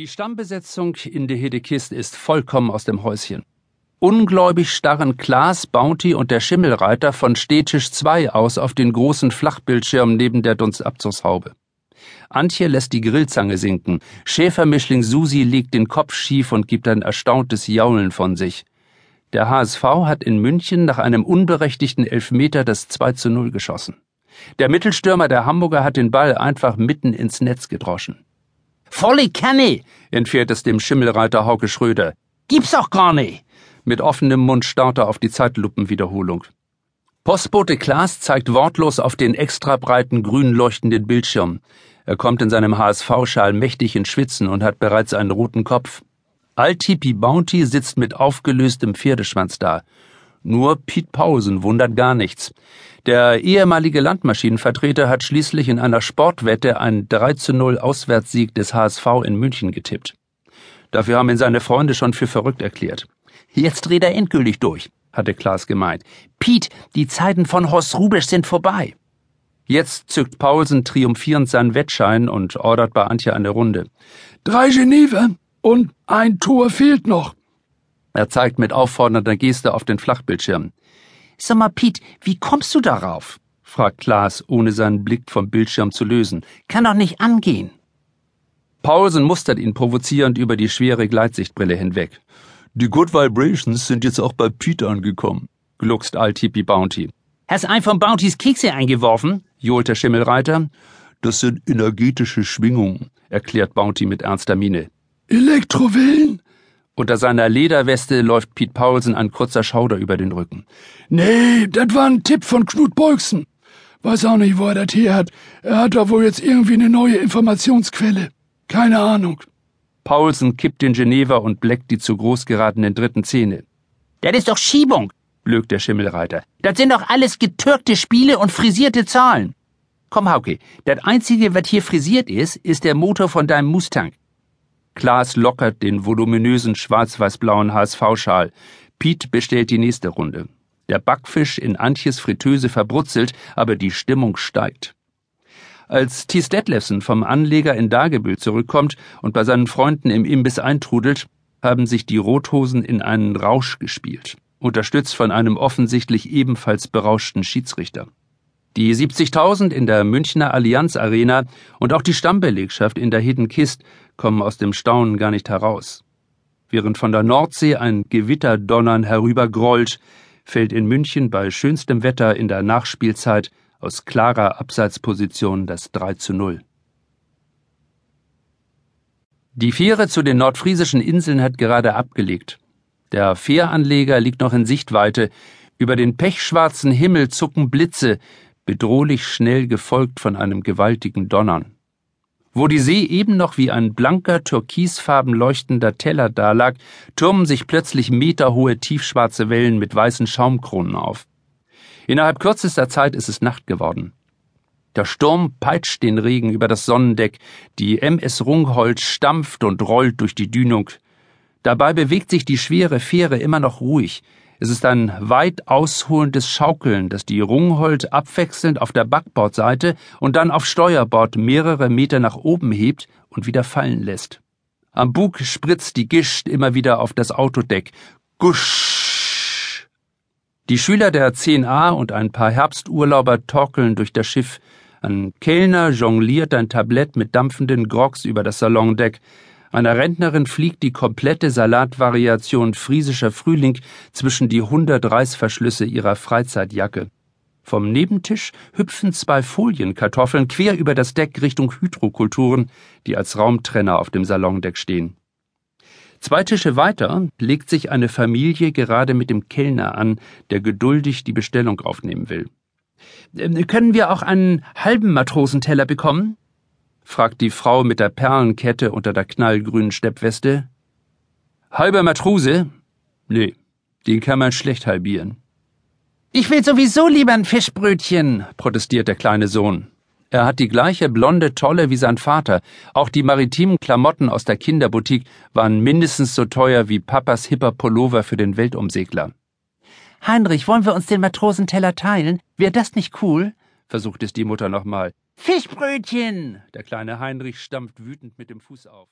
Die Stammbesetzung in der Hedekist ist vollkommen aus dem Häuschen. Ungläubig starren Klaas, Bounty und der Schimmelreiter von Stehtisch 2 aus auf den großen Flachbildschirm neben der Dunstabzugshaube. Antje lässt die Grillzange sinken. Schäfermischling Susi legt den Kopf schief und gibt ein erstauntes Jaulen von sich. Der HSV hat in München nach einem unberechtigten Elfmeter das 2 zu 0 geschossen. Der Mittelstürmer der Hamburger hat den Ball einfach mitten ins Netz gedroschen. Volle Kanne, entfährt es dem Schimmelreiter Hauke Schröder. Gibt's doch gar nicht. Mit offenem Mund starrt er auf die Zeitlupenwiederholung. Postbote Klaas zeigt wortlos auf den extra breiten grün leuchtenden Bildschirm. Er kommt in seinem HSV-Schal mächtig in Schwitzen und hat bereits einen roten Kopf. Altipi Bounty sitzt mit aufgelöstem Pferdeschwanz da. Nur Pete Pausen wundert gar nichts. Der ehemalige Landmaschinenvertreter hat schließlich in einer Sportwette einen 3 zu 0 Auswärtssieg des HSV in München getippt. Dafür haben ihn seine Freunde schon für verrückt erklärt. Jetzt dreht er endgültig durch, hatte Klaas gemeint. Piet, die Zeiten von Horst Rubisch sind vorbei. Jetzt zückt Paulsen triumphierend seinen Wettschein und ordert bei Antje eine Runde. Drei Geneve und ein Tor fehlt noch. Er zeigt mit auffordernder Geste auf den Flachbildschirm. Sag mal, Piet, wie kommst du darauf? fragt Klaas, ohne seinen Blick vom Bildschirm zu lösen. Kann doch nicht angehen. Paulsen mustert ihn provozierend über die schwere Gleitsichtbrille hinweg. Die Good Vibrations sind jetzt auch bei Pete angekommen, gluckst Altipi Bounty. Hast ein von Bountys Kekse eingeworfen? johlt der Schimmelreiter. Das sind energetische Schwingungen, erklärt Bounty mit ernster Miene. Elektrowellen? Unter seiner Lederweste läuft Pete Paulsen ein kurzer Schauder über den Rücken. Nee, das war ein Tipp von Knut Beugsen. Weiß auch nicht, wo er das her hat. Er hat da wohl jetzt irgendwie eine neue Informationsquelle. Keine Ahnung. Paulsen kippt den Geneva und bleckt die zu groß geratenen dritten Zähne. Das ist doch Schiebung, blökt der Schimmelreiter. Das sind doch alles getürkte Spiele und frisierte Zahlen. Komm, Hauke, das einzige, was hier frisiert ist, ist der Motor von deinem Mustang. Klaas lockert den voluminösen schwarz-weiß-blauen HSV-Schal. Piet bestellt die nächste Runde. Der Backfisch in Antjes Fritteuse verbrutzelt, aber die Stimmung steigt. Als Thies Detlefsen vom Anleger in Dagebüll zurückkommt und bei seinen Freunden im Imbiss eintrudelt, haben sich die Rothosen in einen Rausch gespielt, unterstützt von einem offensichtlich ebenfalls berauschten Schiedsrichter. Die 70.000 in der Münchner Allianz Arena und auch die Stammbelegschaft in der Hidden Kist kommen aus dem Staunen gar nicht heraus. Während von der Nordsee ein Gewitterdonnern herübergrollt, fällt in München bei schönstem Wetter in der Nachspielzeit aus klarer Abseitsposition das 3 zu 0. Die Fähre zu den nordfriesischen Inseln hat gerade abgelegt. Der Fähranleger liegt noch in Sichtweite. Über den pechschwarzen Himmel zucken Blitze, bedrohlich schnell gefolgt von einem gewaltigen Donnern. Wo die See eben noch wie ein blanker, türkisfarben leuchtender Teller dalag, türmen sich plötzlich meterhohe tiefschwarze Wellen mit weißen Schaumkronen auf. Innerhalb kürzester Zeit ist es Nacht geworden. Der Sturm peitscht den Regen über das Sonnendeck, die MS Rungholt stampft und rollt durch die Dünung. Dabei bewegt sich die schwere Fähre immer noch ruhig, es ist ein weit ausholendes Schaukeln, das die Rungholt abwechselnd auf der Backbordseite und dann auf Steuerbord mehrere Meter nach oben hebt und wieder fallen lässt. Am Bug spritzt die Gischt immer wieder auf das Autodeck. Gusch! Die Schüler der 10a und ein paar Herbsturlauber torkeln durch das Schiff. Ein Kellner jongliert ein Tablett mit dampfenden Grogs über das Salondeck. Einer Rentnerin fliegt die komplette Salatvariation friesischer Frühling zwischen die hundert Reißverschlüsse ihrer Freizeitjacke. Vom Nebentisch hüpfen zwei Folienkartoffeln quer über das Deck Richtung Hydrokulturen, die als Raumtrenner auf dem Salondeck stehen. Zwei Tische weiter legt sich eine Familie gerade mit dem Kellner an, der geduldig die Bestellung aufnehmen will. Äh, können wir auch einen halben Matrosenteller bekommen? Fragt die Frau mit der Perlenkette unter der knallgrünen Steppweste. Halber Matruse? Nee, den kann man schlecht halbieren. Ich will sowieso lieber ein Fischbrötchen, protestiert der kleine Sohn. Er hat die gleiche blonde Tolle wie sein Vater. Auch die maritimen Klamotten aus der Kinderboutique waren mindestens so teuer wie Papas hipper Pullover für den Weltumsegler. Heinrich, wollen wir uns den Matrosenteller teilen? Wäre das nicht cool? versucht es die Mutter nochmal. Fischbrötchen! Der kleine Heinrich stampft wütend mit dem Fuß auf.